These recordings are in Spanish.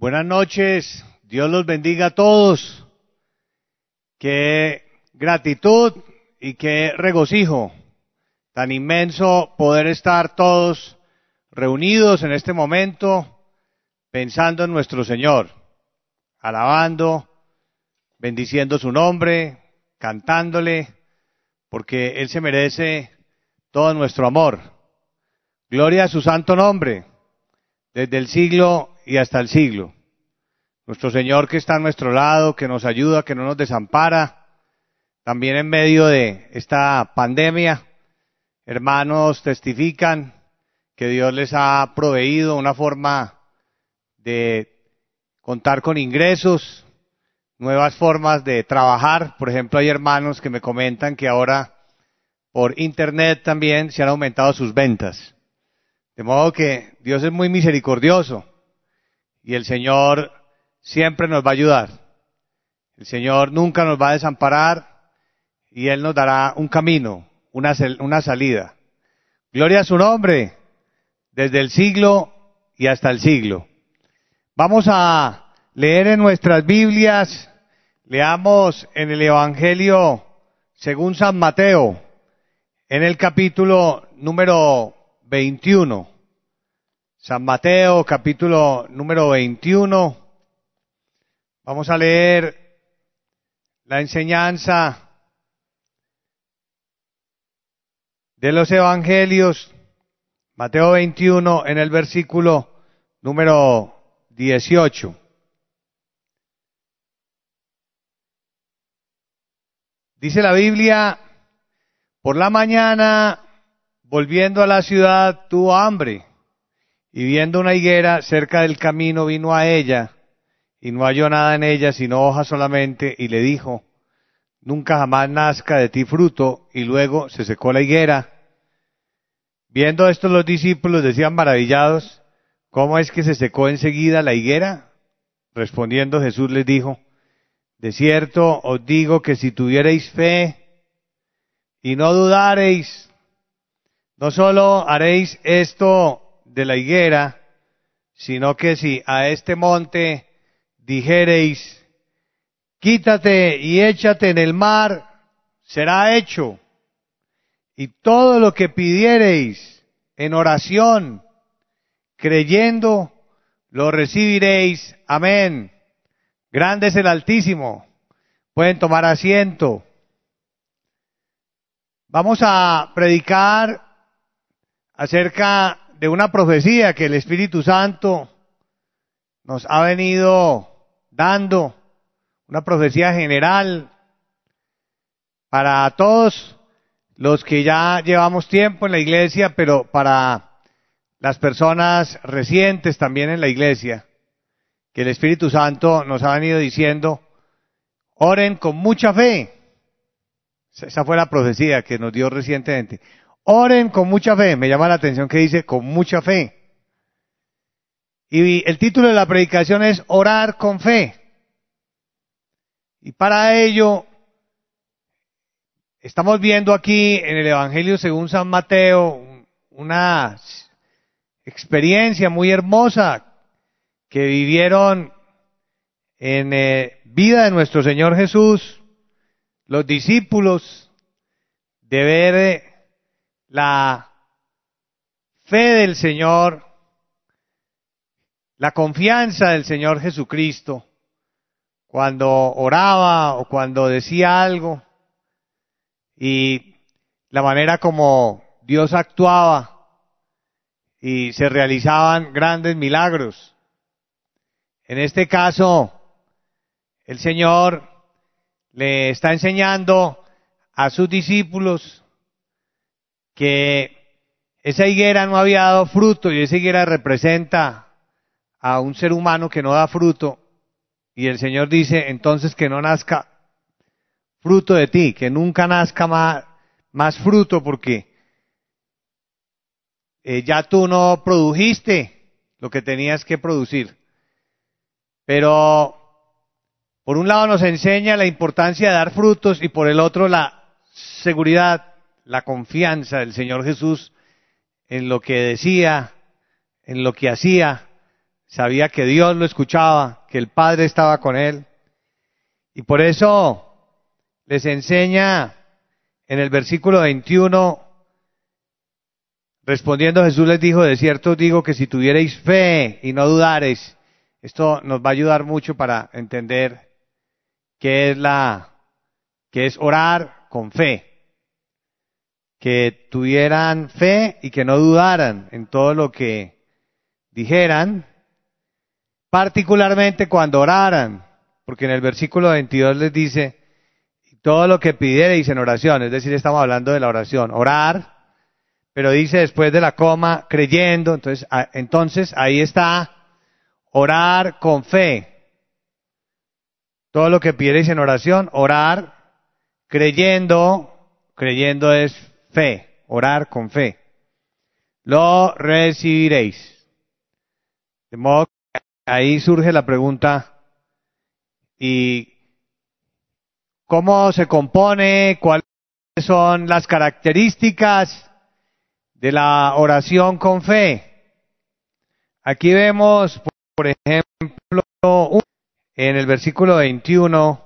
Buenas noches, Dios los bendiga a todos. Qué gratitud y qué regocijo tan inmenso poder estar todos reunidos en este momento pensando en nuestro Señor, alabando, bendiciendo su nombre, cantándole, porque Él se merece todo nuestro amor. Gloria a su santo nombre, desde el siglo y hasta el siglo. Nuestro Señor que está a nuestro lado, que nos ayuda, que no nos desampara, también en medio de esta pandemia, hermanos testifican que Dios les ha proveído una forma de contar con ingresos, nuevas formas de trabajar. Por ejemplo, hay hermanos que me comentan que ahora por internet también se han aumentado sus ventas. De modo que Dios es muy misericordioso y el Señor siempre nos va a ayudar. El Señor nunca nos va a desamparar y Él nos dará un camino, una, una salida. Gloria a su nombre, desde el siglo y hasta el siglo. Vamos a leer en nuestras Biblias, leamos en el Evangelio según San Mateo, en el capítulo número 21. San Mateo, capítulo número 21. Vamos a leer la enseñanza de los evangelios. Mateo 21 en el versículo número 18. Dice la Biblia, por la mañana, volviendo a la ciudad, tuvo hambre, y viendo una higuera cerca del camino, vino a ella, y no halló nada en ella, sino hojas solamente, y le dijo, nunca jamás nazca de ti fruto, y luego se secó la higuera. Viendo esto los discípulos decían maravillados, ¿cómo es que se secó enseguida la higuera? Respondiendo Jesús les dijo, de cierto os digo que si tuviereis fe y no dudareis, no solo haréis esto de la higuera, sino que si a este monte dijereis, quítate y échate en el mar, será hecho. Y todo lo que pidiereis en oración, creyendo, lo recibiréis. Amén. Grande es el Altísimo. Pueden tomar asiento. Vamos a predicar acerca de una profecía que el Espíritu Santo nos ha venido dando, una profecía general para todos los que ya llevamos tiempo en la iglesia, pero para las personas recientes también en la iglesia que el Espíritu Santo nos ha venido diciendo, oren con mucha fe. Esa fue la profecía que nos dio recientemente. Oren con mucha fe. Me llama la atención que dice con mucha fe. Y el título de la predicación es Orar con fe. Y para ello, estamos viendo aquí en el Evangelio según San Mateo una experiencia muy hermosa que vivieron en eh, vida de nuestro Señor Jesús, los discípulos, de ver eh, la fe del Señor, la confianza del Señor Jesucristo, cuando oraba o cuando decía algo, y la manera como Dios actuaba y se realizaban grandes milagros. En este caso, el Señor le está enseñando a sus discípulos que esa higuera no había dado fruto y esa higuera representa a un ser humano que no da fruto. Y el Señor dice entonces que no nazca fruto de ti, que nunca nazca más, fruto porque eh, ya tú no produjiste lo que tenías que producir. Pero por un lado nos enseña la importancia de dar frutos y por el otro la seguridad, la confianza del Señor Jesús en lo que decía, en lo que hacía, sabía que Dios lo escuchaba, que el Padre estaba con él. Y por eso les enseña en el versículo 21, respondiendo Jesús les dijo, de cierto digo que si tuvierais fe y no dudareis, esto nos va a ayudar mucho para entender qué es la, qué es orar con fe. Que tuvieran fe y que no dudaran en todo lo que dijeran, particularmente cuando oraran, porque en el versículo 22 les dice, todo lo que pidierais en oración, es decir, estamos hablando de la oración, orar, pero dice después de la coma, creyendo, entonces, entonces ahí está, orar con fe. Todo lo que pidierais en oración, orar, creyendo, creyendo es fe, orar con fe. Lo recibiréis. De modo que ahí surge la pregunta, ¿y cómo se compone? ¿Cuáles son las características de la oración con fe? Aquí vemos, por ejemplo, en el versículo 21,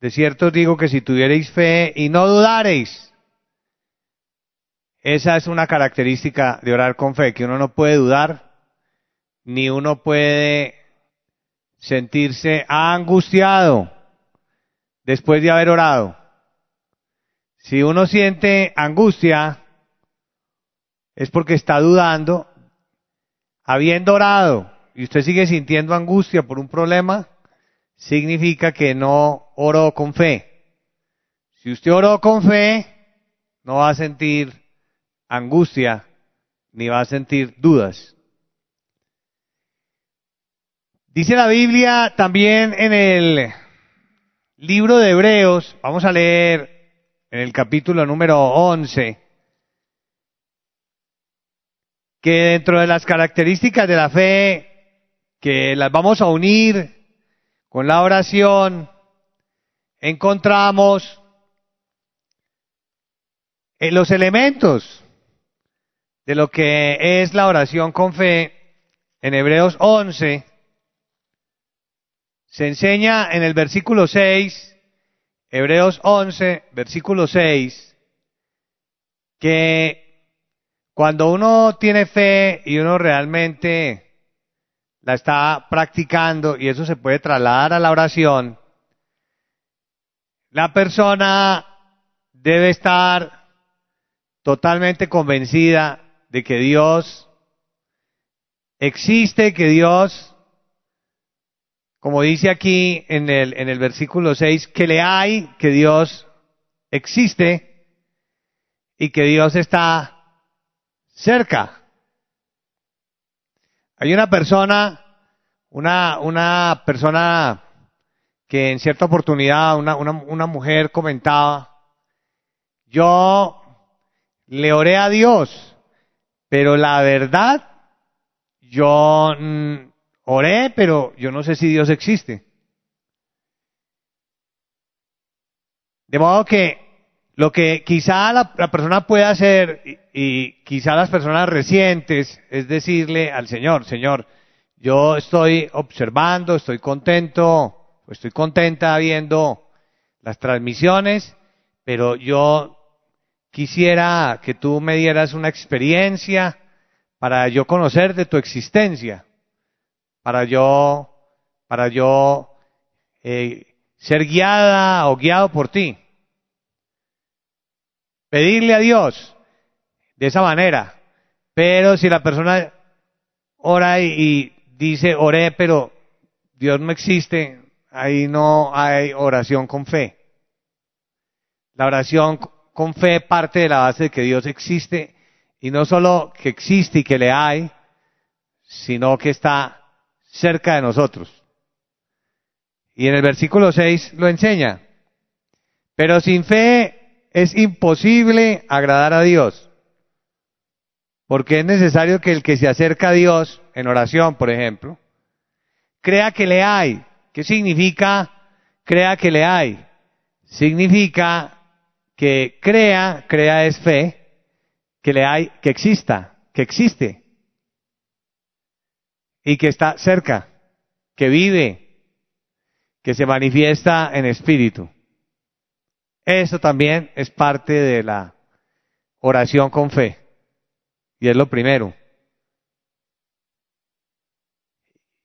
de cierto digo que si tuvierais fe y no dudareis, esa es una característica de orar con fe, que uno no puede dudar ni uno puede sentirse angustiado después de haber orado. Si uno siente angustia, es porque está dudando, habiendo orado, y usted sigue sintiendo angustia por un problema, significa que no oró con fe. Si usted oró con fe, no va a sentir angustia, ni va a sentir dudas. Dice la Biblia también en el libro de Hebreos, vamos a leer en el capítulo número 11, que dentro de las características de la fe, que las vamos a unir con la oración, encontramos en los elementos de lo que es la oración con fe en Hebreos 11, se enseña en el versículo 6, Hebreos 11, versículo 6, que cuando uno tiene fe y uno realmente la está practicando y eso se puede trasladar a la oración, la persona debe estar totalmente convencida de que Dios existe, que Dios como dice aquí en el, en el versículo 6, que le hay, que Dios existe y que Dios está cerca. Hay una persona, una, una persona que en cierta oportunidad, una, una, una mujer comentaba, yo le oré a Dios, pero la verdad, yo Oré, pero yo no sé si Dios existe. De modo que lo que quizá la, persona pueda hacer, y, quizá las personas recientes, es decirle al Señor, Señor, yo estoy observando, estoy contento, estoy contenta viendo las transmisiones, pero yo quisiera que tú me dieras una experiencia para yo conocer de tu existencia para yo, para yo eh, ser guiada o guiado por ti. Pedirle a Dios de esa manera. Pero si la persona ora y, dice, oré, pero Dios no existe, ahí no hay oración con fe. La oración con fe parte de la base de que Dios existe y no solo que existe y que le hay, sino que está cerca de nosotros. Y en el versículo 6 lo enseña. Pero sin fe es imposible agradar a Dios. Porque es necesario que el que se acerca a Dios, en oración por ejemplo, crea que le hay. ¿Qué significa crea que le hay? Significa que crea, crea es fe, que le hay, que exista, que existe. y que está cerca, que vive, que se manifiesta en espíritu. Eso también es parte de la oración con fe. Y es lo primero.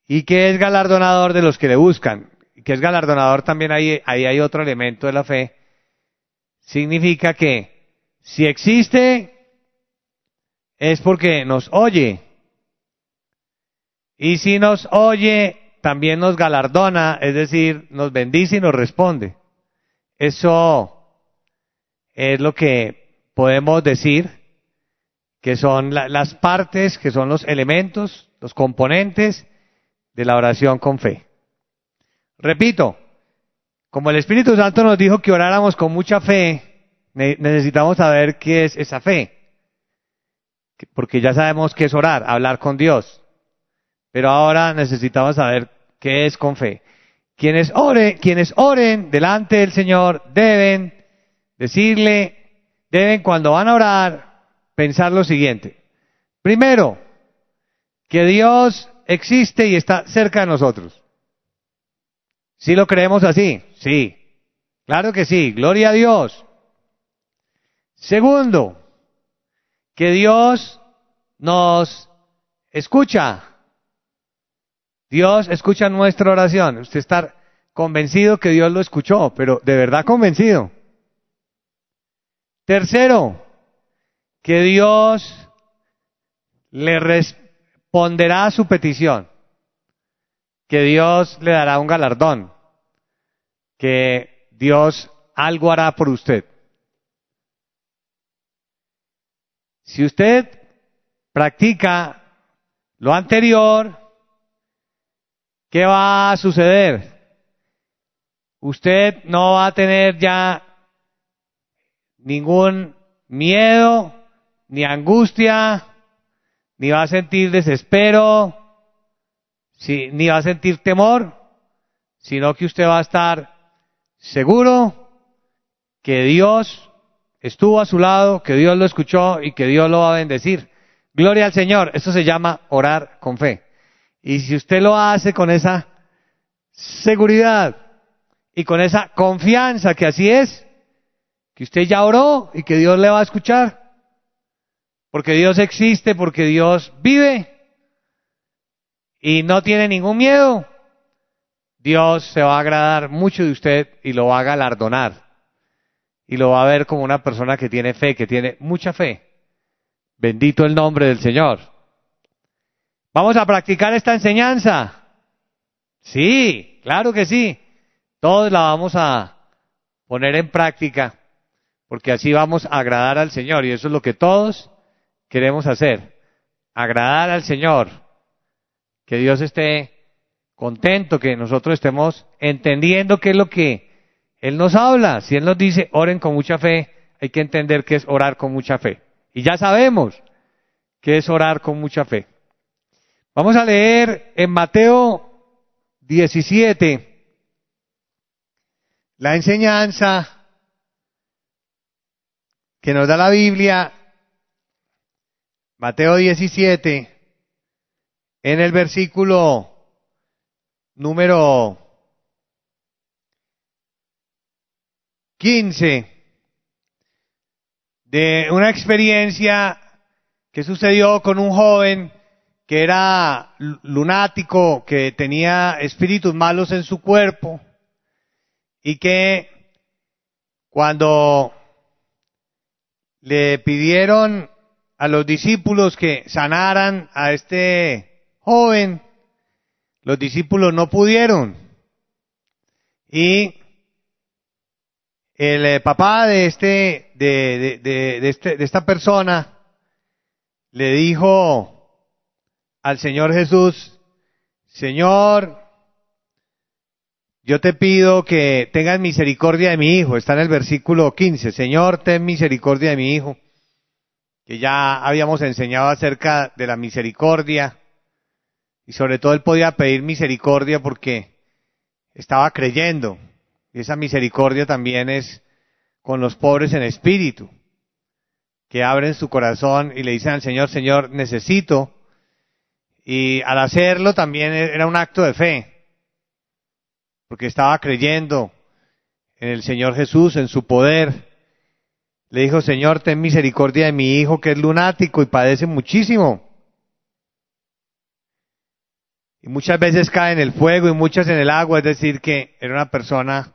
Y que es galardonador de los que le buscan. Que es galardonador también ahí, ahí hay otro elemento de la fe. Significa que si existe es porque nos oye. Y si nos oye, también nos galardona, es decir, nos bendice y nos responde. Eso es lo que podemos decir que son las partes, que son los elementos, los componentes de la oración con fe. Repito, como el Espíritu Santo nos dijo que oráramos con mucha fe, necesitamos saber qué es esa fe. Porque ya sabemos qué es orar, hablar con Dios. Pero ahora necesitamos saber qué es con fe. Quienes oren, quienes oren delante del Señor deben decirle, deben cuando van a orar, pensar lo siguiente. Primero, que Dios existe y está cerca de nosotros. ¿Sí lo creemos así? Sí. Claro que sí. Gloria a Dios. Segundo, que Dios nos escucha. Dios escucha nuestra oración. Usted está convencido que Dios lo escuchó, pero de verdad convencido. Tercero, que Dios le responderá a su petición, que Dios le dará un galardón, que Dios algo hará por usted. Si usted practica lo anterior, ¿qué va a suceder? Usted no va a tener ya ningún miedo, ni angustia, ni va a sentir desespero, ni va a sentir temor, sino que usted va a estar seguro que Dios estuvo a su lado, que Dios lo escuchó y que Dios lo va a bendecir. Gloria al Señor. Esto se llama orar con fe. Y si usted lo hace con esa seguridad y con esa confianza que así es, que usted ya oró y que Dios le va a escuchar, porque Dios existe, porque Dios vive y no tiene ningún miedo, Dios se va a agradar mucho de usted y lo va a galardonar. Y lo va a ver como una persona que tiene fe, que tiene mucha fe. Bendito el nombre del Señor. ¿Vamos a practicar esta enseñanza? Sí, claro que sí. Todos la vamos a poner en práctica, porque así vamos a agradar al Señor. Y eso es lo que todos queremos hacer, agradar al Señor, que Dios esté contento, que nosotros estemos entendiendo qué es lo que Él nos habla. Si Él nos dice, oren con mucha fe, hay que entender qué es orar con mucha fe. Y ya sabemos qué es orar con mucha fe. Vamos a leer en Mateo 17 la enseñanza que nos da la Biblia Mateo 17, en el versículo número 15, de una experiencia que sucedió con un joven que era lunático, que tenía espíritus malos en su cuerpo y que cuando le pidieron a los discípulos que sanaran a este joven, los discípulos no pudieron. Y el eh, papá de este, de, de, este, de esta persona le dijo al Señor Jesús, Señor, yo te pido que tengas misericordia de mi hijo. Está en el versículo 15. Señor, ten misericordia de mi hijo que ya habíamos enseñado acerca de la misericordia, y sobre todo él podía pedir misericordia porque estaba creyendo, y esa misericordia también es con los pobres en espíritu, que abren su corazón y le dicen al Señor, Señor, necesito Y al hacerlo también era un acto de fe, porque estaba creyendo en el Señor Jesús, en su poder. Le dijo, Señor, ten misericordia de mi hijo que es lunático y padece muchísimo. Y muchas veces cae en el fuego y muchas en el agua, es decir, que era una persona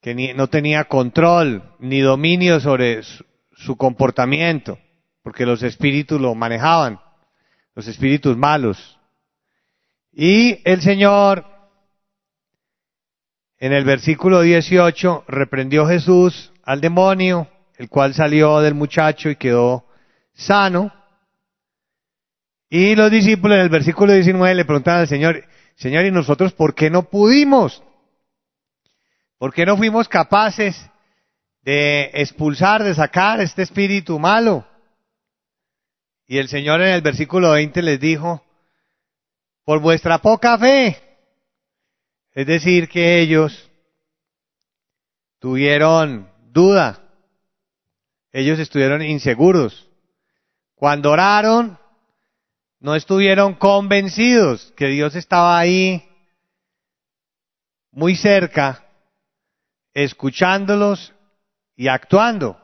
que no tenía control ni dominio sobre su, su comportamiento, porque los espíritus lo manejaban, los espíritus malos. Y el Señor, en el versículo 18, reprendió Jesús al demonio, el cual salió del muchacho y quedó sano. Y los discípulos en el versículo 19 le preguntaban al Señor, Señor, ¿y nosotros por qué no pudimos? ¿Por qué no fuimos capaces de expulsar, de sacar este espíritu malo? Y el Señor en el versículo 20 les dijo, por vuestra poca fe. Es decir, que ellos tuvieron duda. Ellos estuvieron inseguros. Cuando oraron, no estuvieron convencidos que Dios estaba ahí muy cerca, escuchándolos y actuando,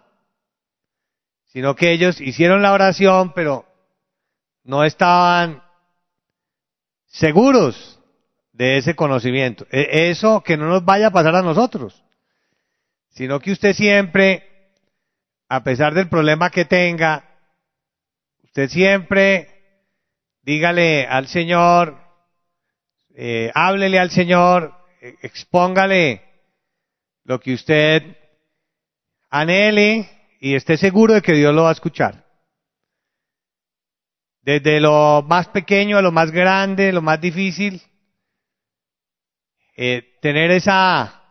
sino que ellos hicieron la oración, pero no estaban seguros de ese conocimiento. Eso que no nos vaya a pasar a nosotros, sino que usted siempre, a pesar del problema que tenga, usted siempre dígale al Señor, eh, háblele al Señor, eh, expóngale lo que usted anhele y esté seguro de que Dios lo va a escuchar. Desde lo más pequeño a lo más grande, lo más difícil, eh, tener esa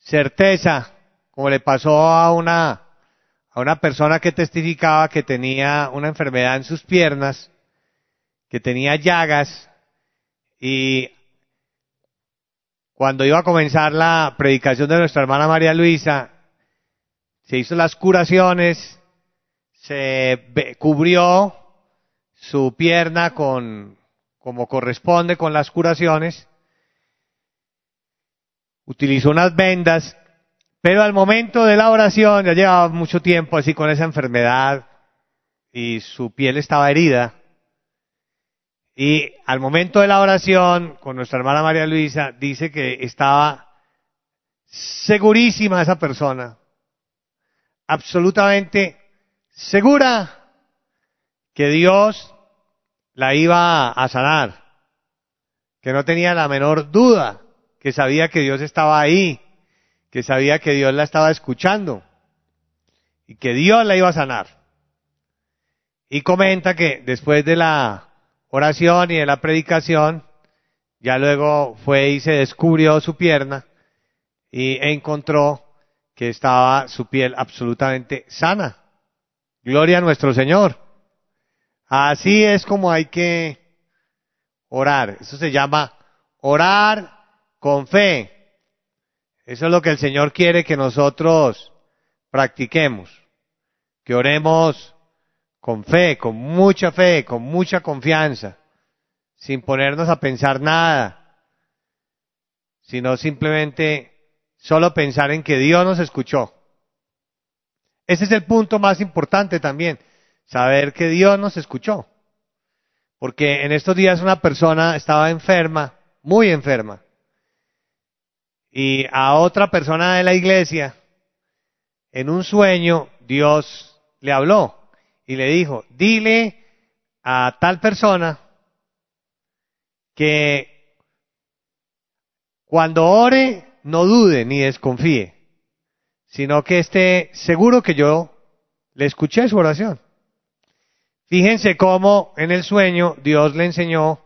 certeza, como le pasó a una, a una persona que testificaba que tenía una enfermedad en sus piernas, que tenía llagas y cuando iba a comenzar la predicación de nuestra hermana María Luisa, se hizo las curaciones, se cubrió su pierna con, como corresponde con las curaciones, utilizó unas vendas, pero al momento de la oración, ya llevaba mucho tiempo así con esa enfermedad y su piel estaba herida, y al momento de la oración, con nuestra hermana María Luisa, dice que estaba segurísima esa persona, absolutamente segura que Dios la iba a sanar, que no tenía la menor duda, que sabía que Dios estaba ahí, que sabía que Dios la estaba escuchando y que Dios la iba a sanar. Y comenta que después de la oración y de la predicación, ya luego fue y se descubrió su pierna y encontró que estaba su piel absolutamente sana. Gloria a nuestro Señor. Así es como hay que orar. Eso se llama orar con fe. Eso es lo que el Señor quiere que nosotros practiquemos. Que oremos con fe, con mucha fe, con mucha confianza, sin ponernos a pensar nada, sino simplemente solo pensar en que Dios nos escuchó. Ese es el punto más importante también, saber que Dios nos escuchó. Porque en estos días una persona estaba enferma, muy enferma, y a otra persona de la iglesia, en un sueño, Dios le habló y le dijo, dile a tal persona que cuando ore no dude ni desconfíe, sino que esté seguro que yo le escuché su oración. Fíjense cómo en el sueño Dios le enseñó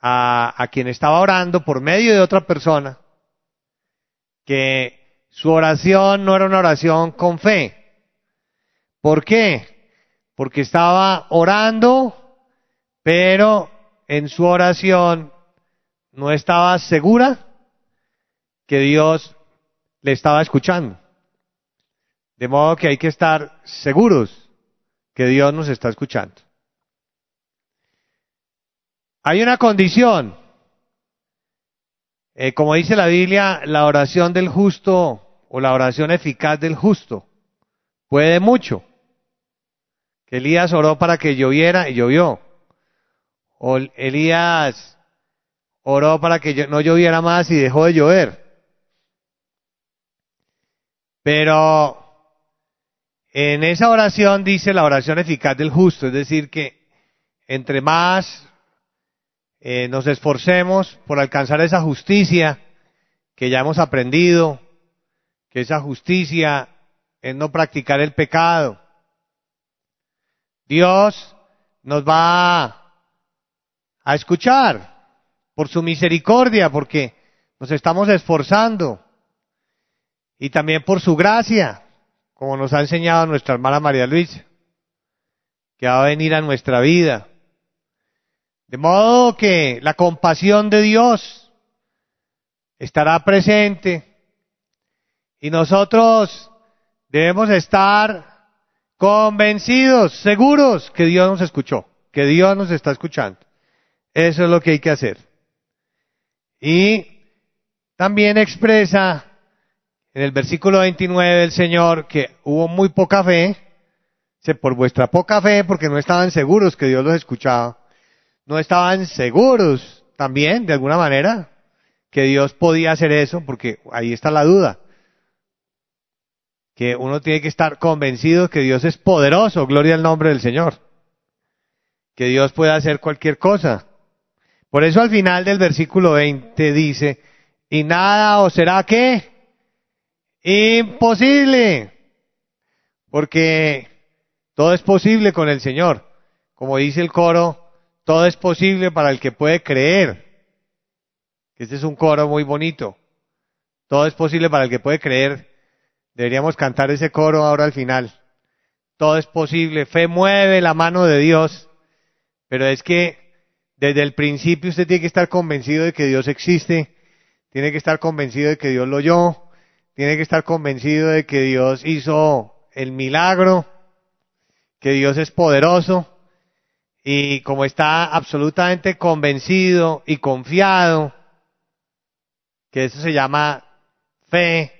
a, quien estaba orando por medio de otra persona que su oración no era una oración con fe, ¿Por qué? Porque estaba orando, pero en su oración no estaba segura que Dios le estaba escuchando. De modo que hay que estar seguros que Dios nos está escuchando. Hay una condición. Eh, como dice la Biblia, la oración del justo o la oración eficaz del justo puede mucho. Elías oró para que lloviera y llovió. O Elías oró para que no lloviera más y dejó de llover. Pero en esa oración dice la oración eficaz del justo, es decir, que entre más eh, nos esforcemos por alcanzar esa justicia que ya hemos aprendido, que esa justicia es no practicar el pecado. Dios nos va a escuchar por su misericordia, porque nos estamos esforzando, y también por su gracia, como nos ha enseñado nuestra hermana María Luisa, que va a venir a nuestra vida. De modo que la compasión de Dios estará presente y nosotros debemos estar convencidos, seguros que Dios nos escuchó, que Dios nos está escuchando. Eso es lo que hay que hacer. Y también expresa en el versículo 29 del Señor que hubo muy poca fe, por vuestra poca fe, porque no estaban seguros que Dios los escuchaba, no estaban seguros también, de alguna manera, que Dios podía hacer eso, porque ahí está la duda. Que uno tiene que estar convencido que Dios es poderoso, gloria al nombre del Señor. Que Dios puede hacer cualquier cosa. Por eso al final del versículo 20 dice, y nada os será que imposible. Porque todo es posible con el Señor. Como dice el coro, todo es posible para el que puede creer. Este es un coro muy bonito. Todo es posible para el que puede creer. Deberíamos cantar ese coro ahora al final. Todo es posible. Fe mueve la mano de Dios. Pero es que desde el principio usted tiene que estar convencido de que Dios existe. Tiene que estar convencido de que Dios lo oyó. Tiene que estar convencido de que Dios hizo el milagro. Que Dios es poderoso y como está absolutamente convencido y confiado, que eso se llama fe,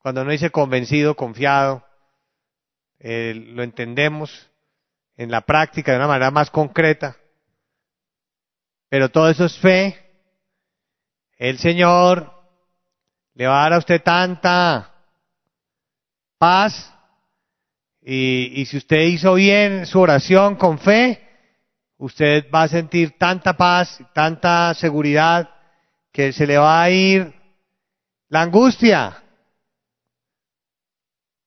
cuando uno dice convencido, confiado, eh, lo entendemos en la práctica de una manera más concreta, pero todo eso es fe. El Señor le va a dar a usted tanta paz y, si usted hizo bien su oración con fe, usted va a sentir tanta paz, tanta seguridad, que se le va a ir la angustia.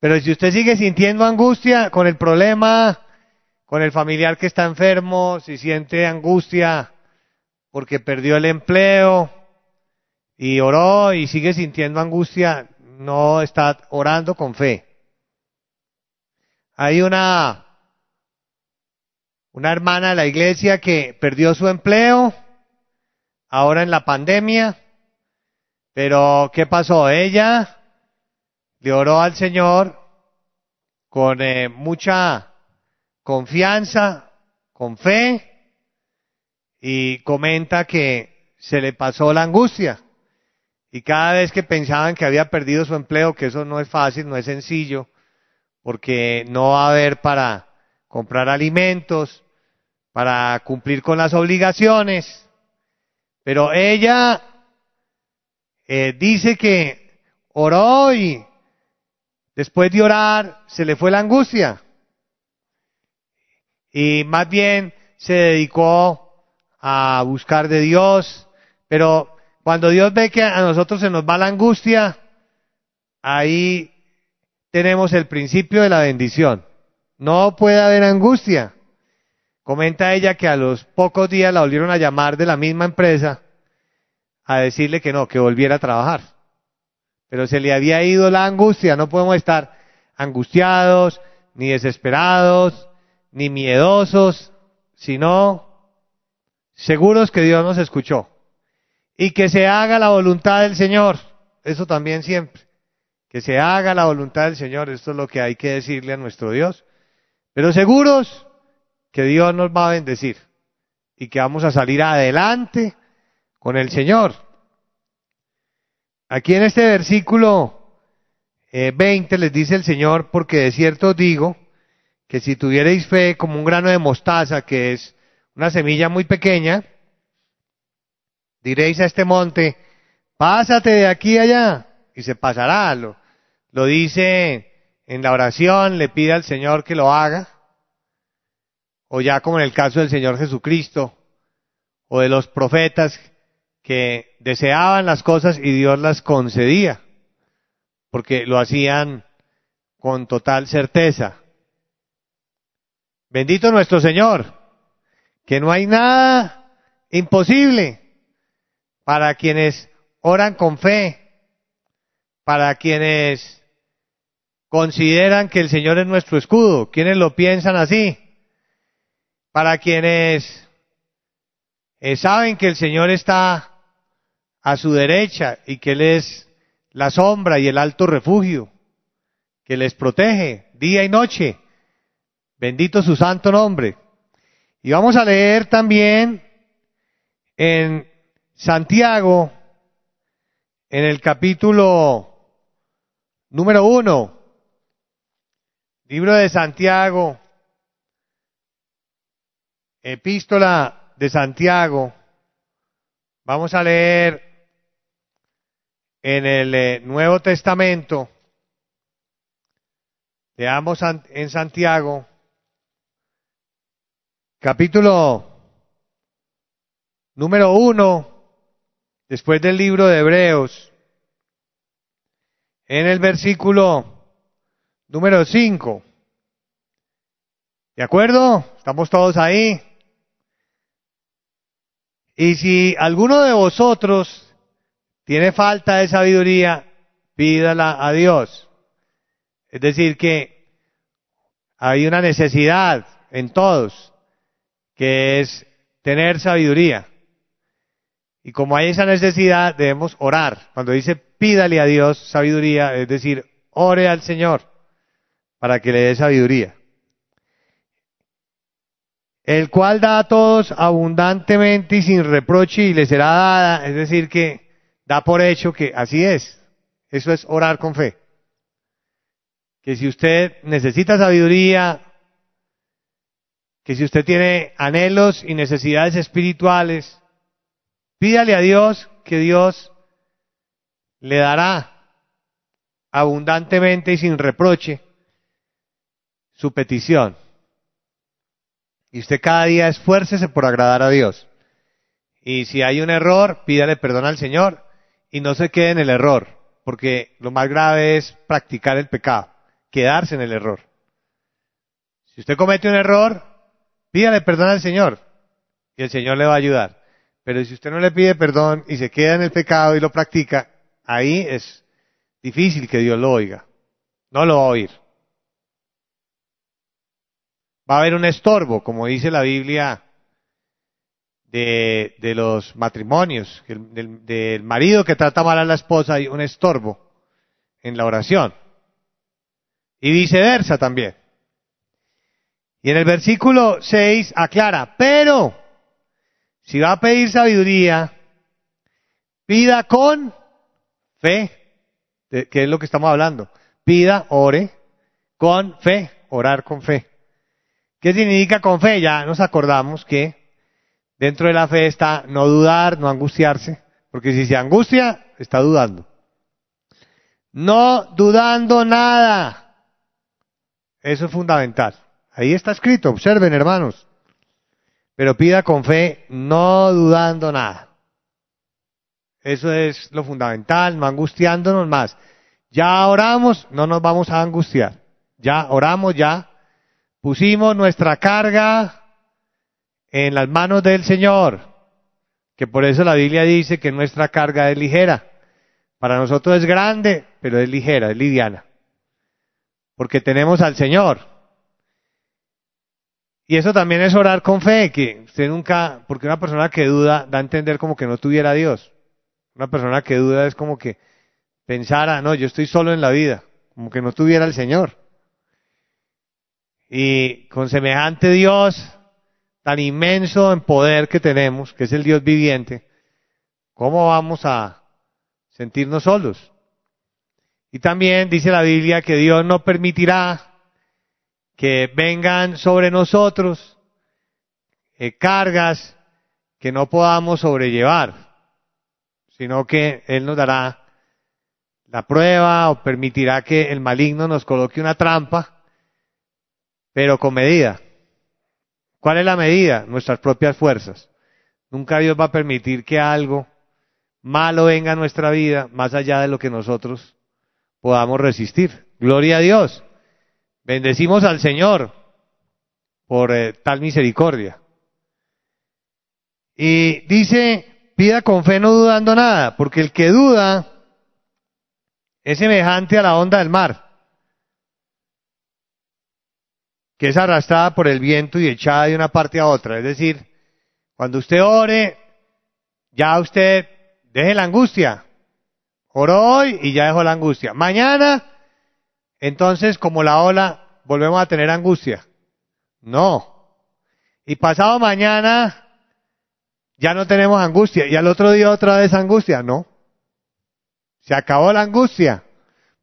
Pero si usted sigue sintiendo angustia con el problema, con el familiar que está enfermo, si siente angustia porque perdió el empleo y oró y sigue sintiendo angustia, no está orando con fe. Hay una, una hermana de la iglesia que perdió su empleo ahora en la pandemia, pero ¿qué pasó? Ella le oró al Señor con eh, mucha confianza, con fe, y comenta que se le pasó la angustia. Y cada vez que pensaban que había perdido su empleo, que eso no es fácil, no es sencillo, porque no va a haber para comprar alimentos, para cumplir con las obligaciones. Pero ella eh, dice que oró y después de orar se le fue la angustia. Y más bien se dedicó a buscar de Dios. Pero cuando Dios ve que a nosotros se nos va la angustia, ahí tenemos el principio de la bendición. No puede haber angustia. Comenta ella que a los pocos días la volvieron a llamar de la misma empresa a decirle que no, que volviera a trabajar. Pero se le había ido la angustia. No podemos estar angustiados, ni desesperados, ni miedosos, sino seguros que Dios nos escuchó. Y que se haga la voluntad del Señor. Eso también siempre que se haga la voluntad del Señor, esto es lo que hay que decirle a nuestro Dios, pero seguros que Dios nos va a bendecir, y que vamos a salir adelante con el Señor. Aquí en este versículo 20 les dice el Señor, porque de cierto digo que si tuvierais fe como un grano de mostaza, que es una semilla muy pequeña, diréis a este monte, pásate de aquí allá, y se pasará. Lo, lo dice en la oración, le pide al Señor que lo haga, o ya como en el caso del Señor Jesucristo, o de los profetas que deseaban las cosas y Dios las concedía, porque lo hacían con total certeza. Bendito nuestro Señor, que no hay nada imposible para quienes oran con fe, para quienes consideran que el Señor es nuestro escudo, quienes lo piensan así, para quienes eh, saben que el Señor está a su derecha y que Él es la sombra y el alto refugio, que les protege día y noche. Bendito su santo nombre. Y vamos a leer también en Santiago, en el capítulo número uno, libro de Santiago, epístola de Santiago, vamos a leer en el eh, Nuevo Testamento, leamos en Santiago, capítulo número uno, después del libro de Hebreos, en el versículo número 5. ¿De acuerdo? ¿Estamos todos ahí? Y si alguno de vosotros tiene falta de sabiduría, pídala a Dios. Es decir, que hay una necesidad en todos, que es tener sabiduría. Y como hay esa necesidad, debemos orar. Cuando dice pídale a Dios sabiduría, es decir, ore al Señor para que le dé sabiduría. El cual da a todos abundantemente y sin reproche y le será dada, es decir, que da por hecho que así es. Eso es orar con fe. Que si usted necesita sabiduría, que si usted tiene anhelos y necesidades espirituales, Pídale a Dios que Dios le dará abundantemente y sin reproche su petición. Y usted cada día esfuércese por agradar a Dios. Y si hay un error, pídale perdón al Señor y no se quede en el error, porque lo más grave es practicar el pecado, quedarse en el error. Si usted comete un error, pídale perdón al Señor y el Señor le va a ayudar. Pero si usted no le pide perdón y se queda en el pecado y lo practica, ahí es difícil que Dios lo oiga. No lo va a oír. Va a haber un estorbo, como dice la Biblia de, los matrimonios, del, marido que trata mal a la esposa, hay un estorbo en la oración. Y viceversa también. Y en el versículo 6 aclara, pero si va a pedir sabiduría, pida con fe, que es lo que estamos hablando. Pida, ore, con fe, orar con fe. ¿Qué significa con fe? Ya nos acordamos que dentro de la fe está no dudar, no angustiarse, porque si se angustia, está dudando. No dudando nada. Eso es fundamental. Ahí está escrito, observen hermanos pero pida con fe, no dudando nada. Eso es lo fundamental, no angustiándonos más. Ya oramos, no nos vamos a angustiar. Ya oramos, ya pusimos nuestra carga en las manos del Señor, que por eso la Biblia dice que nuestra carga es ligera. Para nosotros es grande, pero es ligera, es liviana. Porque tenemos al Señor. Y eso también es orar con fe, que usted nunca, porque una persona que duda da a entender como que no tuviera a Dios. Una persona que duda es como que pensara, no, yo estoy solo en la vida, como que no tuviera al Señor. Y con semejante Dios, tan inmenso en poder que tenemos, que es el Dios viviente, ¿cómo vamos a sentirnos solos? Y también dice la Biblia que Dios no permitirá que vengan sobre nosotros eh, cargas que no podamos sobrellevar, sino que Él nos dará la prueba o permitirá que el maligno nos coloque una trampa, pero con medida. ¿Cuál es la medida? Nuestras propias fuerzas. Nunca Dios va a permitir que algo malo venga a nuestra vida más allá de lo que nosotros podamos resistir. Gloria a Dios. Bendecimos al Señor por eh, tal misericordia. Y dice, pida con fe no dudando nada, porque el que duda es semejante a la onda del mar, que es arrastrada por el viento y echada de una parte a otra. Es decir, cuando usted ore, ya usted deje la angustia. Oró hoy y ya dejó la angustia. Mañana, entonces como la ola, volvemos a tener angustia. No. Y pasado mañana, ya no tenemos angustia. Y al otro día otra vez angustia. No. Se acabó la angustia.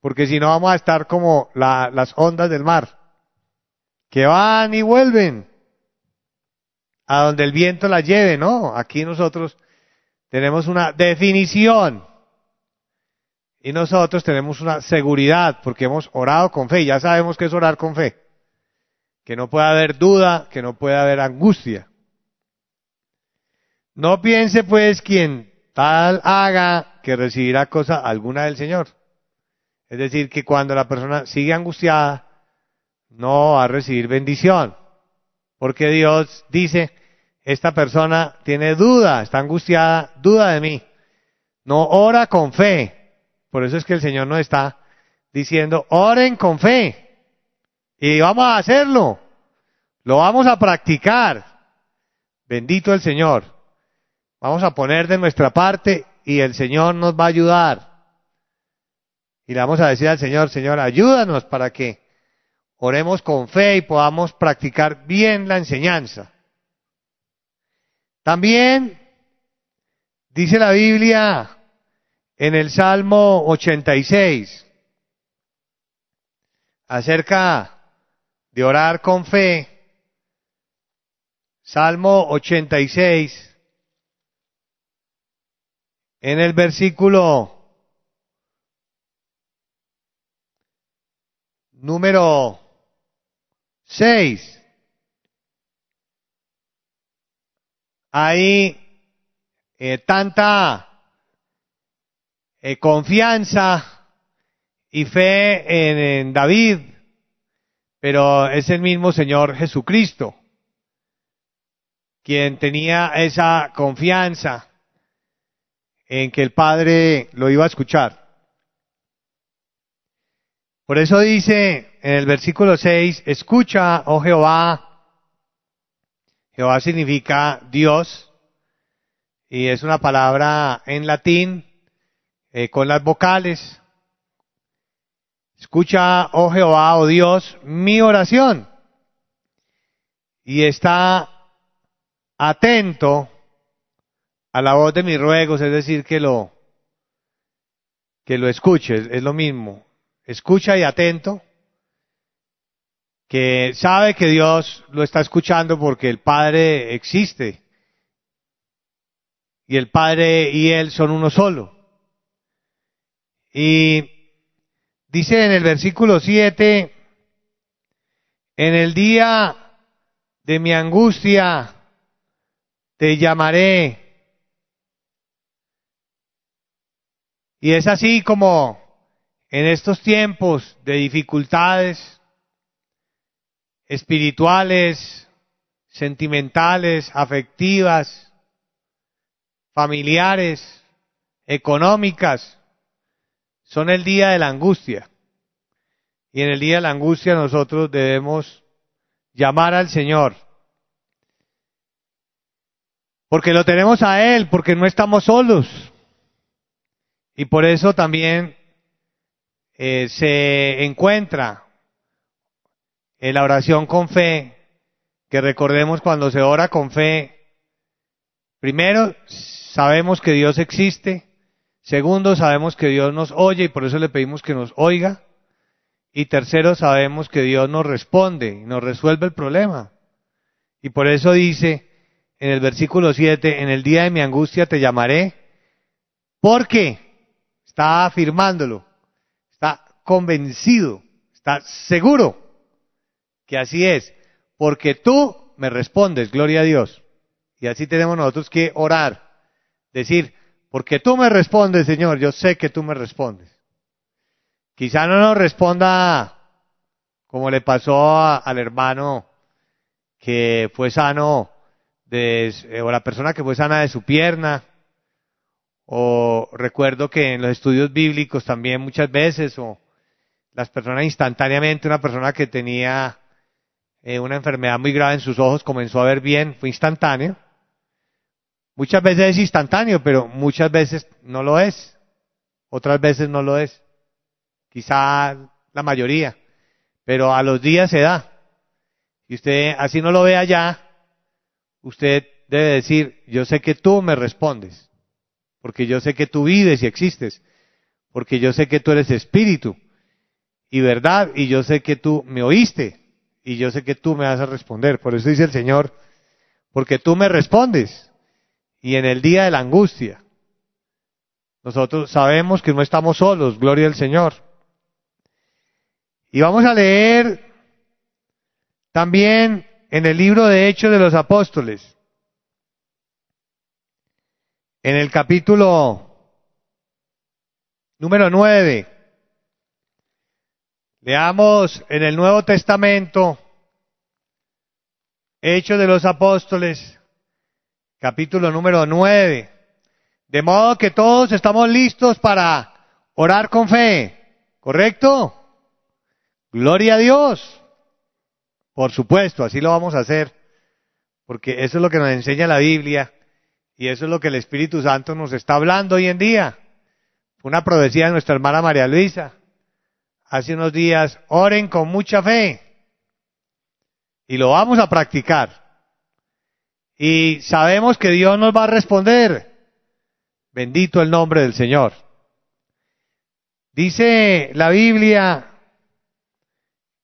Porque si no vamos a estar como la, las ondas del mar. Que van y vuelven. A donde el viento la lleve, ¿no? Aquí nosotros tenemos una definición. Y nosotros tenemos una seguridad porque hemos orado con fe. Y ya sabemos que es orar con fe. Que no puede haber duda, que no puede haber angustia. No piense pues quien tal haga que recibirá cosa alguna del Señor. Es decir, que cuando la persona sigue angustiada, no va a recibir bendición. Porque Dios dice, esta persona tiene duda, está angustiada, duda de mí. No ora con fe. Por eso es que el Señor nos está diciendo, oren con fe. Y vamos a hacerlo. Lo vamos a practicar. Bendito el Señor. Vamos a poner de nuestra parte y el Señor nos va a ayudar. Y le vamos a decir al Señor, Señor, ayúdanos para que oremos con fe y podamos practicar bien la enseñanza. También dice la Biblia en el Salmo 86 acerca de orar con fe. Salmo 86 en el versículo número 6. Hay eh, tanta eh, confianza y fe en David, pero es el mismo Señor Jesucristo quien tenía esa confianza en que el Padre lo iba a escuchar. Por eso dice en el versículo 6, escucha, oh Jehová. Jehová significa Dios y es una palabra en latín eh, con las vocales. Escucha, oh Jehová, oh Dios, mi oración. Y está atento a la voz de mis ruegos, es decir, que lo, que lo escuche, es lo mismo. Escucha y atento, que sabe que Dios lo está escuchando porque el Padre existe. Y el Padre y Él son uno solo. Y dice en el versículo 7, en el día de mi angustia te llamaré Y es así como en estos tiempos de dificultades espirituales, sentimentales, afectivas, familiares, económicas, son el día de la angustia. Y en el día de la angustia nosotros debemos llamar al Señor. Porque lo tenemos a Él, porque no estamos solos. Y por eso también eh, se encuentra en la oración con fe que recordemos cuando se ora con fe, primero, sabemos que Dios existe, segundo, sabemos que Dios nos oye y por eso le pedimos que nos oiga, y tercero, sabemos que Dios nos responde y nos resuelve el problema. Y por eso dice en el versículo 7, en el día de mi angustia te llamaré, porque está afirmándolo, está convencido, está seguro que así es, porque tú me respondes, gloria a Dios. Y así tenemos nosotros que orar, decir, porque tú me respondes, Señor, yo sé que tú me respondes. Quizá no nos responda como le pasó al hermano que fue sano, de, o la persona que fue sana de su pierna, o recuerdo que en los estudios bíblicos también muchas veces, o las personas instantáneamente, una persona que tenía eh, una enfermedad muy grave en sus ojos comenzó a ver bien, fue instantáneo. Muchas veces es instantáneo, pero muchas veces no lo es. Otras veces no lo es quizá la mayoría, pero a los días se da. Y usted así no lo ve allá, usted debe decir, yo sé que tú me respondes, porque yo sé que tú vives y existes, porque yo sé que tú eres espíritu y verdad, y yo sé que tú me oíste, y yo sé que tú me vas a responder. Por eso dice el Señor, porque tú me respondes, y en el día de la angustia, nosotros sabemos que no estamos solos, gloria al Señor. Y vamos a leer también en el libro de Hechos de los Apóstoles, en el capítulo número 9. Leamos en el Nuevo Testamento, Hechos de los Apóstoles, capítulo número 9. De modo que todos estamos listos para orar con fe, ¿correcto? Gloria a Dios. Por supuesto, así lo vamos a hacer, porque eso es lo que nos enseña la Biblia y eso es lo que el Espíritu Santo nos está hablando hoy en día. Una profecía de nuestra hermana María Luisa. Hace unos días, oren con mucha fe. Y lo vamos a practicar. Y sabemos que Dios nos va a responder. Bendito el nombre del Señor. Dice la Biblia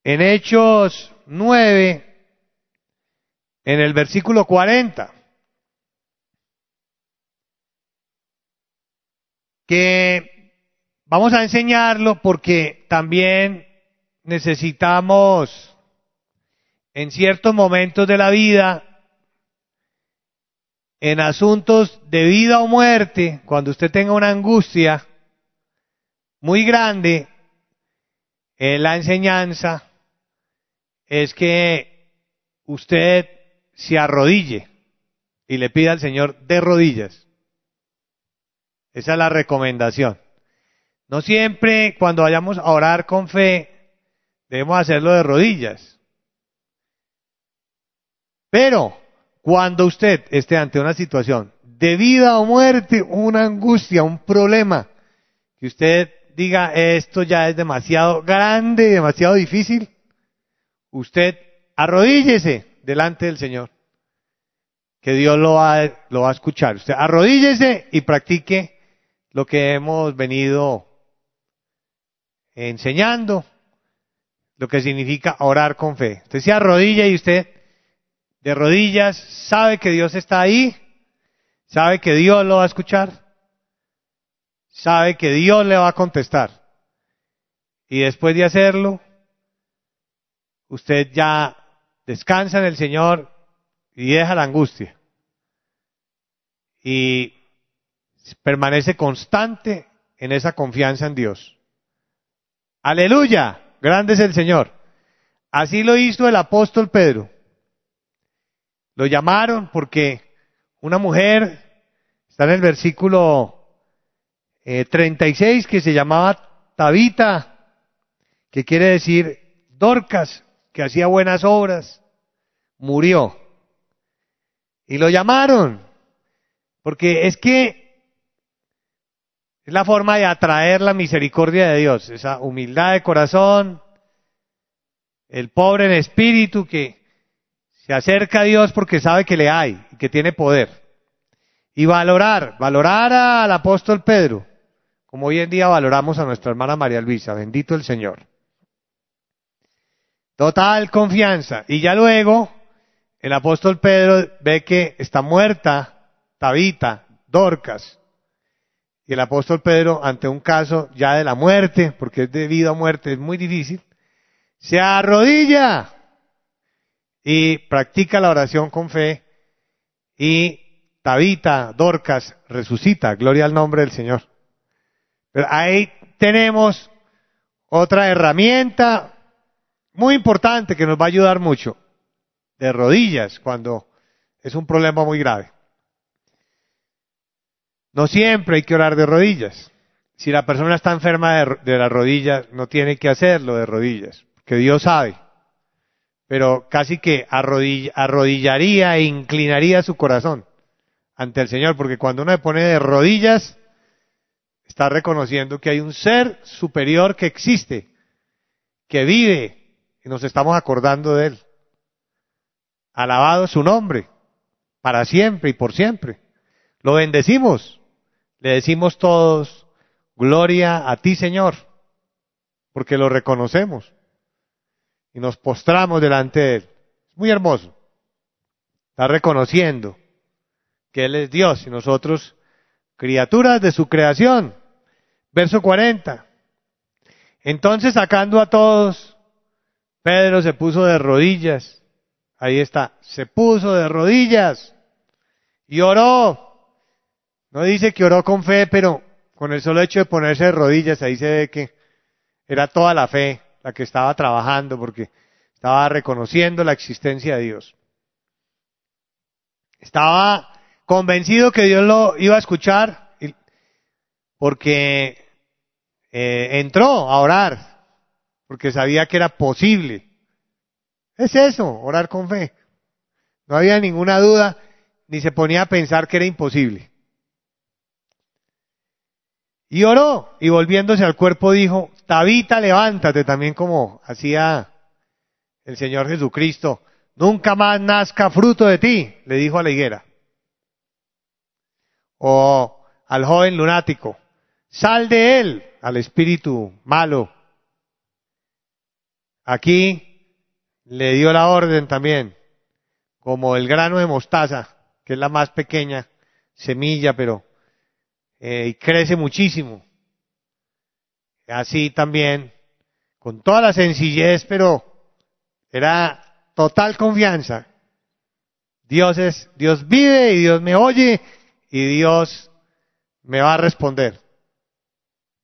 en Hechos 9, en el versículo 40, que vamos a enseñarlo porque también necesitamos en ciertos momentos de la vida, en asuntos de vida o muerte, cuando usted tenga una angustia muy grande, en la enseñanza es que usted se arrodille y le pida al Señor de rodillas. Esa es la recomendación. No siempre cuando vayamos a orar con fe debemos hacerlo de rodillas. Pero cuando usted esté ante una situación de vida o muerte, una angustia, un problema, que usted diga esto ya es demasiado grande, demasiado difícil, usted arrodíllese delante del Señor, que Dios lo va, lo va a escuchar. Usted arrodíllese y practique lo que hemos venido enseñando, lo que significa orar con fe. Usted se arrodilla y usted de rodillas sabe que Dios está ahí, sabe que Dios lo va a escuchar, sabe que Dios le va a contestar. Y después de hacerlo, usted ya descansa en el Señor y deja la angustia. Y permanece constante en esa confianza en Dios. Aleluya, grande es el Señor. Así lo hizo el apóstol Pedro. Lo llamaron porque una mujer, está en el versículo 36, eh, que se llamaba Tabita, que quiere decir Dorcas, que hacía buenas obras, murió. Y lo llamaron, porque es que es la forma de atraer la misericordia de Dios, esa humildad de corazón, el pobre en espíritu que Se acerca a Dios porque sabe que le hay y que tiene poder. Y valorar, valorar al apóstol Pedro, como hoy en día valoramos a nuestra hermana María Luisa, bendito el Señor. Total confianza. Y ya luego, el apóstol Pedro ve que está muerta Tabita, Dorcas. Y el apóstol Pedro, ante un caso ya de la muerte, porque es de vida o muerte, es muy difícil, se arrodilla y practica la oración con fe y Tabita, Dorcas, resucita, gloria al nombre del Señor. Pero ahí tenemos otra herramienta muy importante que nos va a ayudar mucho, de rodillas, cuando es un problema muy grave. No siempre hay que orar de rodillas. Si la persona está enferma de, las rodillas, no tiene que hacerlo de rodillas, que Dios sabe. Pero casi que arrodill, arrodillaría e inclinaría su corazón ante el Señor, porque cuando uno se pone de rodillas, está reconociendo que hay un ser superior que existe, que vive, y nos estamos acordando de Él. Alabado su nombre, para siempre y por siempre. Lo bendecimos. Le decimos todos, gloria a ti Señor, porque lo reconocemos y nos postramos delante de Él. Es muy hermoso. Está reconociendo que Él es Dios y nosotros criaturas de su creación. Verso 40. Entonces sacando a todos, Pedro se puso de rodillas. Ahí está, se puso de rodillas y oró. No dice que oró con fe, pero con el solo hecho de ponerse de rodillas, ahí se ve que era toda la fe la que estaba trabajando, porque estaba reconociendo la existencia de Dios. Estaba convencido que Dios lo iba a escuchar, porque eh, entró a orar, porque sabía que era posible. Es eso, orar con fe. No había ninguna duda, ni se ponía a pensar que era imposible. Y oró, y volviéndose al cuerpo dijo, Tabita, levántate, también como hacía el Señor Jesucristo, nunca más nazca fruto de ti, le dijo a la higuera. O al joven lunático, sal de él, al espíritu malo. Aquí le dio la orden también, como el grano de mostaza, que es la más pequeña semilla, pero eh, y crece muchísimo. Así también, con toda la sencillez, pero era total confianza. Dios es, Dios vive y Dios me oye y Dios me va a responder.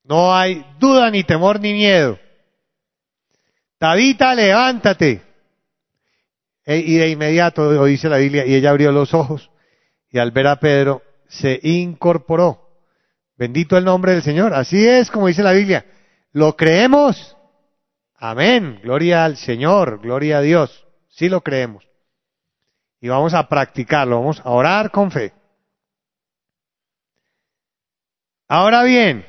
No hay duda ni temor ni miedo. Tabita, levántate. E, y de inmediato, dice la Biblia, y ella abrió los ojos y al ver a Pedro se incorporó. Bendito el nombre del Señor. Así es como dice la Biblia. ¿Lo creemos? Amén. Gloria al Señor. Gloria a Dios. Sí lo creemos. Y vamos a practicarlo. Vamos a orar con fe. Ahora bien,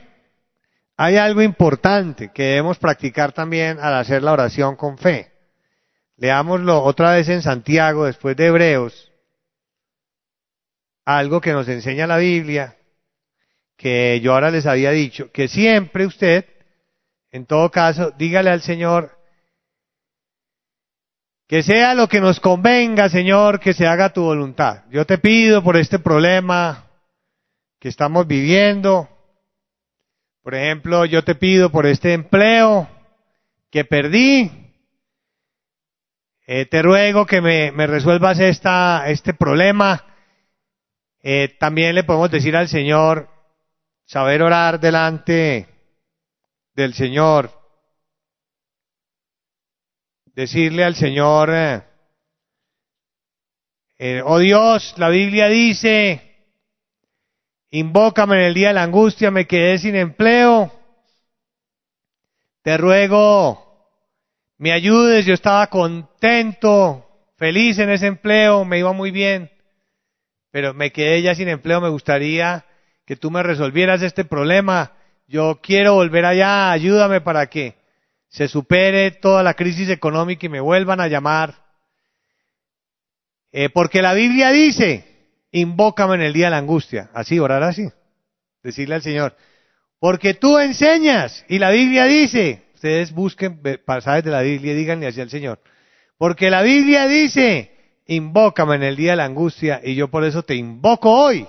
hay algo importante que debemos practicar también al hacer la oración con fe. Leámoslo otra vez en Santiago, después de Hebreos. Algo que nos enseña la Biblia que yo ahora les había dicho, que siempre usted, en todo caso, dígale al Señor, que sea lo que nos convenga, Señor, que se haga tu voluntad. Yo te pido por este problema que estamos viviendo. Por ejemplo, yo te pido por este empleo que perdí. Eh, te ruego que me, me resuelvas esta, este problema. Eh, también le podemos decir al Señor, saber orar delante del Señor, decirle al Señor, eh, eh, oh Dios, la Biblia dice, invócame en el día de la angustia, me quedé sin empleo, te ruego, me ayudes, yo estaba contento, feliz en ese empleo, me iba muy bien, pero me quedé ya sin empleo, me gustaría que tú me resolvieras este problema. Yo quiero volver allá, ayúdame para que se supere toda la crisis económica y me vuelvan a llamar. Eh, porque la Biblia dice, invócame en el día de la angustia. Así, orar así. Decirle al Señor, porque tú enseñas y la Biblia dice, ustedes busquen pasajes de la Biblia y díganle hacia el Señor. Porque la Biblia dice, invócame en el día de la angustia y yo por eso te invoco hoy.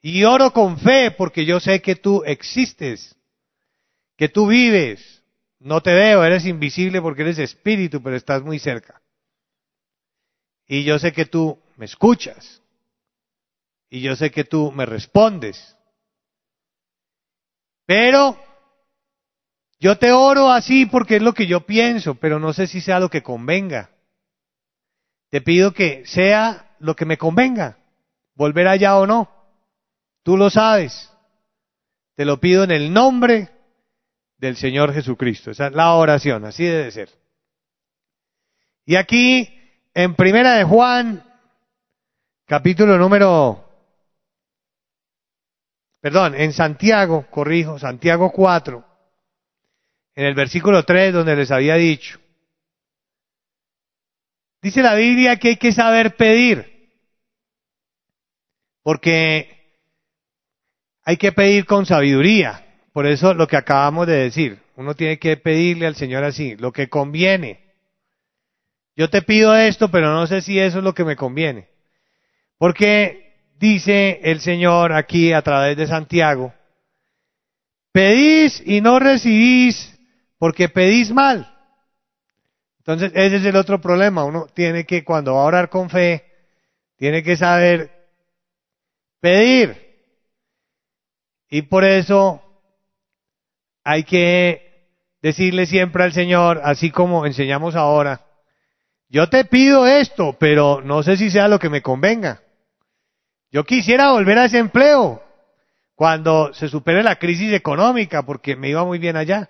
Y oro con fe porque yo sé que tú existes, que tú vives. No te veo, eres invisible porque eres espíritu, pero estás muy cerca. Y yo sé que tú me escuchas. Y yo sé que tú me respondes. Pero yo te oro así porque es lo que yo pienso, pero no sé si sea lo que convenga. Te pido que sea lo que me convenga, volver allá o no. Tú lo sabes. Te lo pido en el nombre del Señor Jesucristo. Esa es la oración, así debe ser. Y aquí, en Primera de Juan, capítulo número, perdón, en Santiago, corrijo, Santiago 4, en el versículo 3, donde les había dicho, dice la Biblia que hay que saber pedir, porque hay que pedir con sabiduría. Por eso lo que acabamos de decir, uno tiene que pedirle al Señor así, lo que conviene. Yo te pido esto, pero no sé si eso es lo que me conviene. Porque dice el Señor aquí a través de Santiago, pedís y no recibís porque pedís mal. Entonces, ese es el otro problema. Uno tiene que, cuando va a orar con fe, tiene que saber pedir. Y por eso hay que decirle siempre al Señor, así como enseñamos ahora, yo te pido esto, pero no sé si sea lo que me convenga. Yo quisiera volver a ese empleo cuando se supere la crisis económica, porque me iba muy bien allá,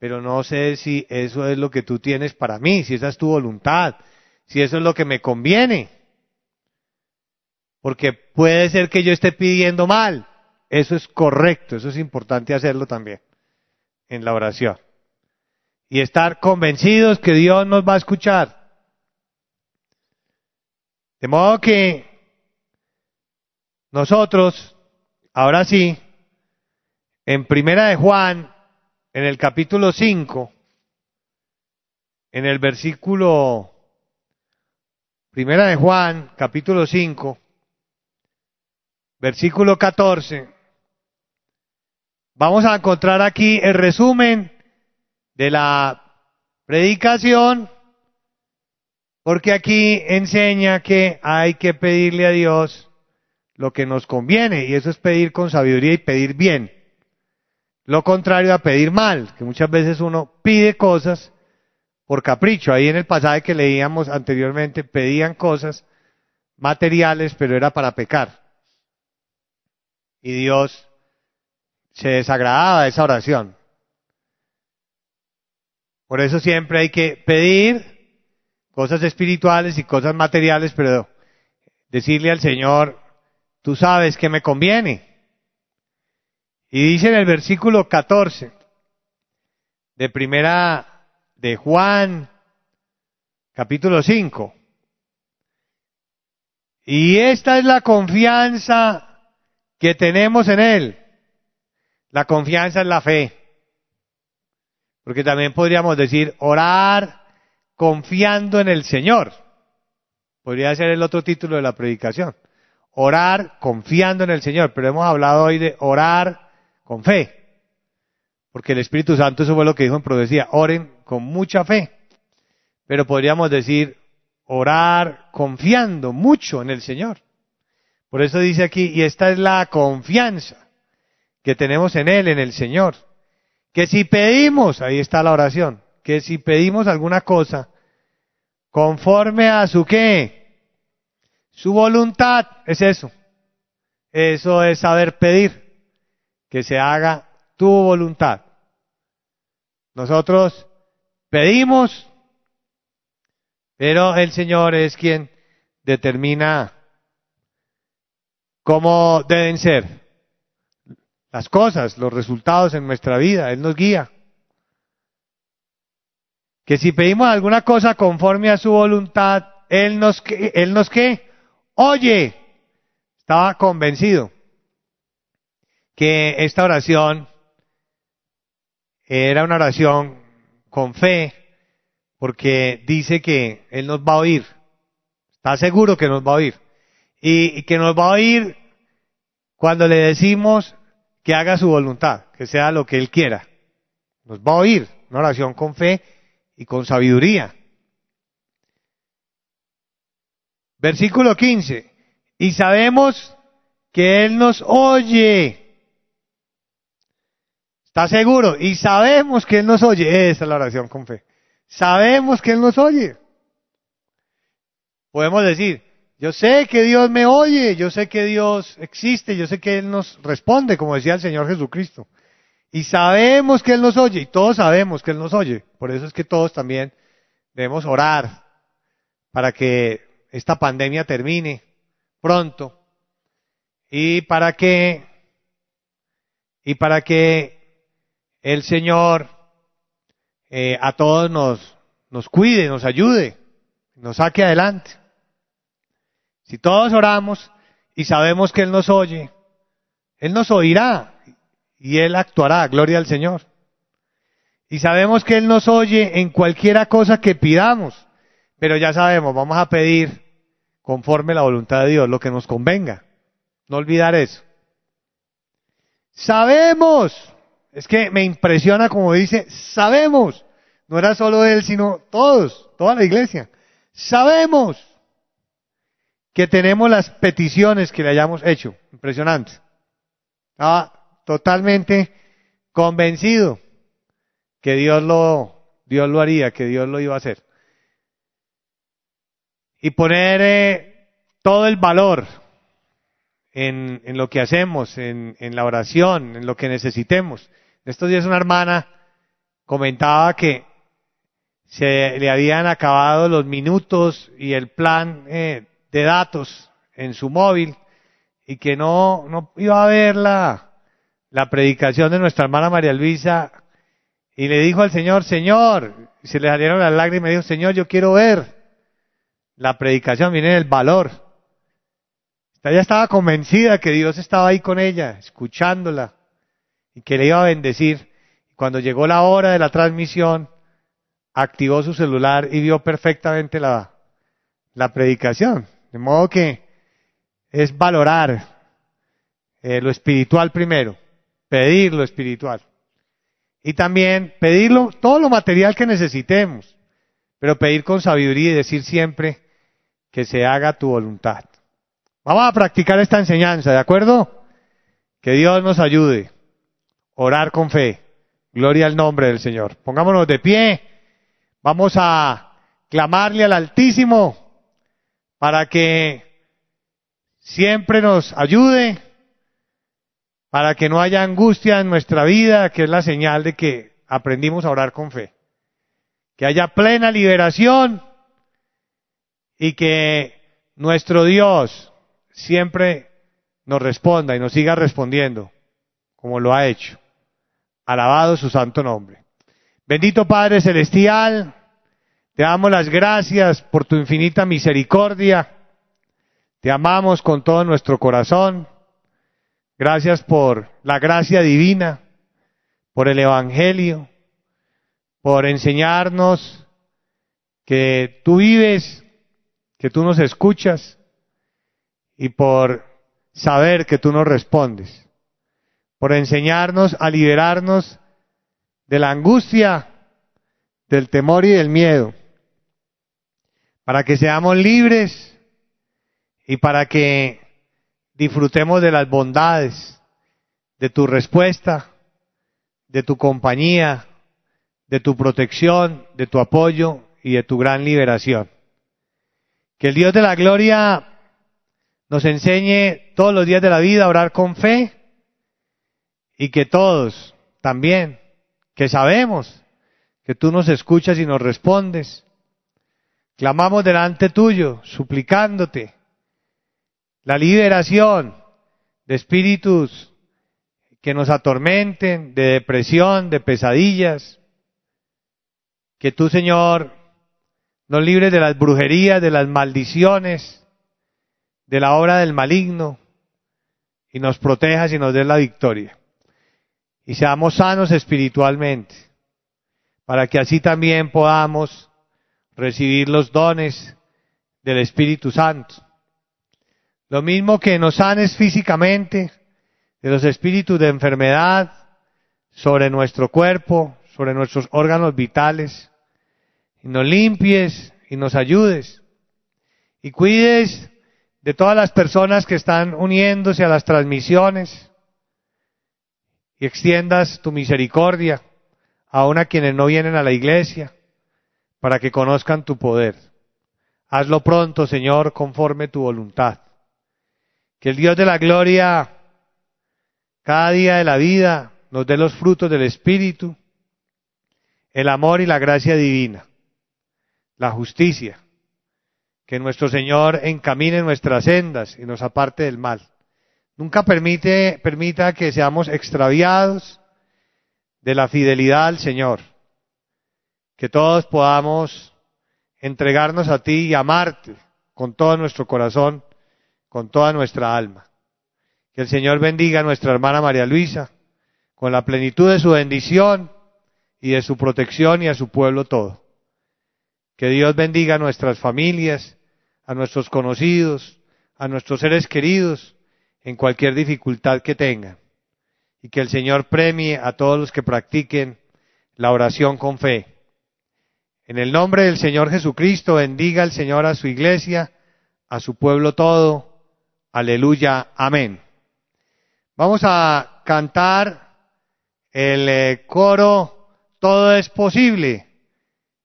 pero no sé si eso es lo que tú tienes para mí, si esa es tu voluntad, si eso es lo que me conviene. Porque puede ser que yo esté pidiendo mal, eso es correcto, eso es importante hacerlo también en la oración. Y estar convencidos que Dios nos va a escuchar. De modo que nosotros, ahora sí, en Primera de Juan, en el capítulo 5, en el versículo Primera de Juan, capítulo 5, versículo 14, Vamos a encontrar aquí el resumen de la predicación, porque aquí enseña que hay que pedirle a Dios lo que nos conviene, y eso es pedir con sabiduría y pedir bien. Lo contrario a pedir mal, que muchas veces uno pide cosas por capricho. Ahí en el pasaje que leíamos anteriormente pedían cosas materiales, pero era para pecar. Y Dios se desagradaba esa oración. Por eso siempre hay que pedir cosas espirituales y cosas materiales, pero decirle al Señor, tú sabes que me conviene. Y dice en el versículo 14 de primera de Juan, capítulo 5. Y esta es la confianza que tenemos en Él la confianza en la fe. Porque también podríamos decir orar confiando en el Señor. Podría ser el otro título de la predicación. Orar confiando en el Señor. Pero hemos hablado hoy de orar con fe. Porque el Espíritu Santo, eso fue lo que dijo en profecía. Oren con mucha fe. Pero podríamos decir orar confiando mucho en el Señor. Por eso dice aquí, y esta es la confianza que tenemos en Él, en el Señor. Que si pedimos, ahí está la oración, que si pedimos alguna cosa, conforme a su qué, su voluntad, es eso. Eso es saber pedir, que se haga tu voluntad. Nosotros pedimos, pero el Señor es quien determina cómo deben ser las cosas, los resultados en nuestra vida. Él nos guía. Que si pedimos alguna cosa conforme a su voluntad, Él nos, Él nos qué? Oye. Estaba convencido que esta oración era una oración con fe, porque dice que Él nos va a oír. Está seguro que nos va a oír. Y, que nos va a oír cuando le decimos que haga su voluntad, que sea lo que Él quiera. Nos va a oír. Una oración con fe y con sabiduría. Versículo 15. Y sabemos que Él nos oye. ¿Está seguro? Y sabemos que Él nos oye. Esa es la oración con fe. Sabemos que Él nos oye. Podemos decir, yo sé que Dios me oye, yo sé que Dios existe, yo sé que Él nos responde, como decía el Señor Jesucristo. Y sabemos que Él nos oye, y todos sabemos que Él nos oye. Por eso es que todos también debemos orar para que esta pandemia termine pronto y para que y para que el Señor eh, a todos nos, nos cuide, nos ayude, nos saque adelante. Si todos oramos y sabemos que Él nos oye, Él nos oirá y Él actuará, gloria al Señor. Y sabemos que Él nos oye en cualquiera cosa que pidamos, pero ya sabemos, vamos a pedir conforme la voluntad de Dios, lo que nos convenga. No olvidar eso. Sabemos es que me impresiona como dice, sabemos, no era solo él, sino todos, toda la iglesia. Sabemos que tenemos las peticiones que le hayamos hecho. Impresionante. Estaba totalmente convencido que Dios lo, Dios lo haría, que Dios lo iba a hacer. Y poner eh, todo el valor en, en, lo que hacemos, en, en la oración, en lo que necesitemos. Estos días una hermana comentaba que se le habían acabado los minutos y el plan eh, de datos en su móvil y que no, no iba a ver la, la predicación de nuestra hermana María Luisa y le dijo al Señor, Señor, se le salieron las lágrimas y dijo, Señor, yo quiero ver la predicación, miren el valor. Ella estaba convencida que Dios estaba ahí con ella, escuchándola y que le iba a bendecir. Cuando llegó la hora de la transmisión, activó su celular y vio perfectamente la, la predicación. De modo que es valorar eh, lo espiritual primero, pedir lo espiritual. Y también pedirlo, todo lo material que necesitemos, pero pedir con sabiduría y decir siempre que se haga tu voluntad. Vamos a practicar esta enseñanza, ¿de acuerdo? Que Dios nos ayude. Orar con fe. Gloria al nombre del Señor. Pongámonos de pie. Vamos a clamarle al Altísimo para que siempre nos ayude, para que no haya angustia en nuestra vida, que es la señal de que aprendimos a orar con fe. Que haya plena liberación y que nuestro Dios siempre nos responda y nos siga respondiendo como lo ha hecho. Alabado su santo nombre. Bendito Padre Celestial, te damos las gracias por tu infinita misericordia. Te amamos con todo nuestro corazón. Gracias por la gracia divina, por el Evangelio, por enseñarnos que tú vives, que tú nos escuchas y por saber que tú nos respondes por enseñarnos a liberarnos de la angustia, del temor y del miedo, para que seamos libres y para que disfrutemos de las bondades, de tu respuesta, de tu compañía, de tu protección, de tu apoyo y de tu gran liberación. Que el Dios de la gloria nos enseñe todos los días de la vida a orar con fe y que todos también, que sabemos que tú nos escuchas y nos respondes, clamamos delante tuyo, suplicándote la liberación de espíritus que nos atormenten, de depresión, de pesadillas, que tú, Señor, nos libres de las brujerías, de las maldiciones, de la obra del maligno, y nos protejas y nos des la victoria. Y seamos sanos espiritualmente, para que así también podamos recibir los dones del Espíritu Santo. Lo mismo que nos sanes físicamente de los espíritus de enfermedad sobre nuestro cuerpo, sobre nuestros órganos vitales, y nos limpies y nos ayudes y cuides de todas las personas que están uniéndose a las transmisiones y extiendas tu misericordia aún a quienes no vienen a la iglesia para que conozcan tu poder. Hazlo pronto, Señor, conforme tu voluntad. Que el Dios de la gloria cada día de la vida nos dé los frutos del Espíritu, el amor y la gracia divina, la justicia, que nuestro Señor encamine nuestras sendas y nos aparte del mal. Nunca permite, permita que seamos extraviados de la fidelidad al Señor. Que todos podamos entregarnos a ti y amarte con todo nuestro corazón, con toda nuestra alma. Que el Señor bendiga a nuestra hermana María Luisa con la plenitud de su bendición y de su protección y a su pueblo todo. Que Dios bendiga a nuestras familias, a nuestros conocidos, a nuestros seres queridos en cualquier dificultad que tengan. Y que el Señor premie a todos los que practiquen la oración con fe. En el nombre del Señor Jesucristo bendiga el Señor a su iglesia, a su pueblo todo. Aleluya. Amén. Vamos a cantar el eh, coro Todo es posible,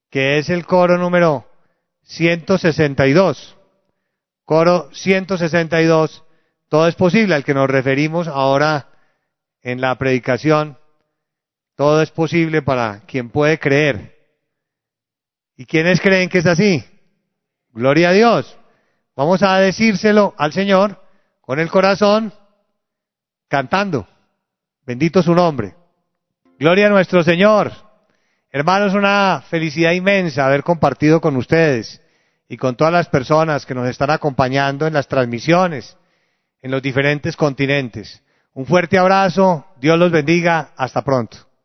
que es el coro número 162. Coro 162, todo es posible, al que nos referimos ahora en la predicación. Todo es posible para quien puede creer. ¿Y quiénes creen que es así? Gloria a Dios. Vamos a decírselo al Señor con el corazón, cantando. Bendito su nombre. Gloria a nuestro Señor. Hermanos, una felicidad inmensa haber compartido con ustedes y con todas las personas que nos están acompañando en las transmisiones en los diferentes continentes. Un fuerte abrazo, Dios los bendiga, hasta pronto.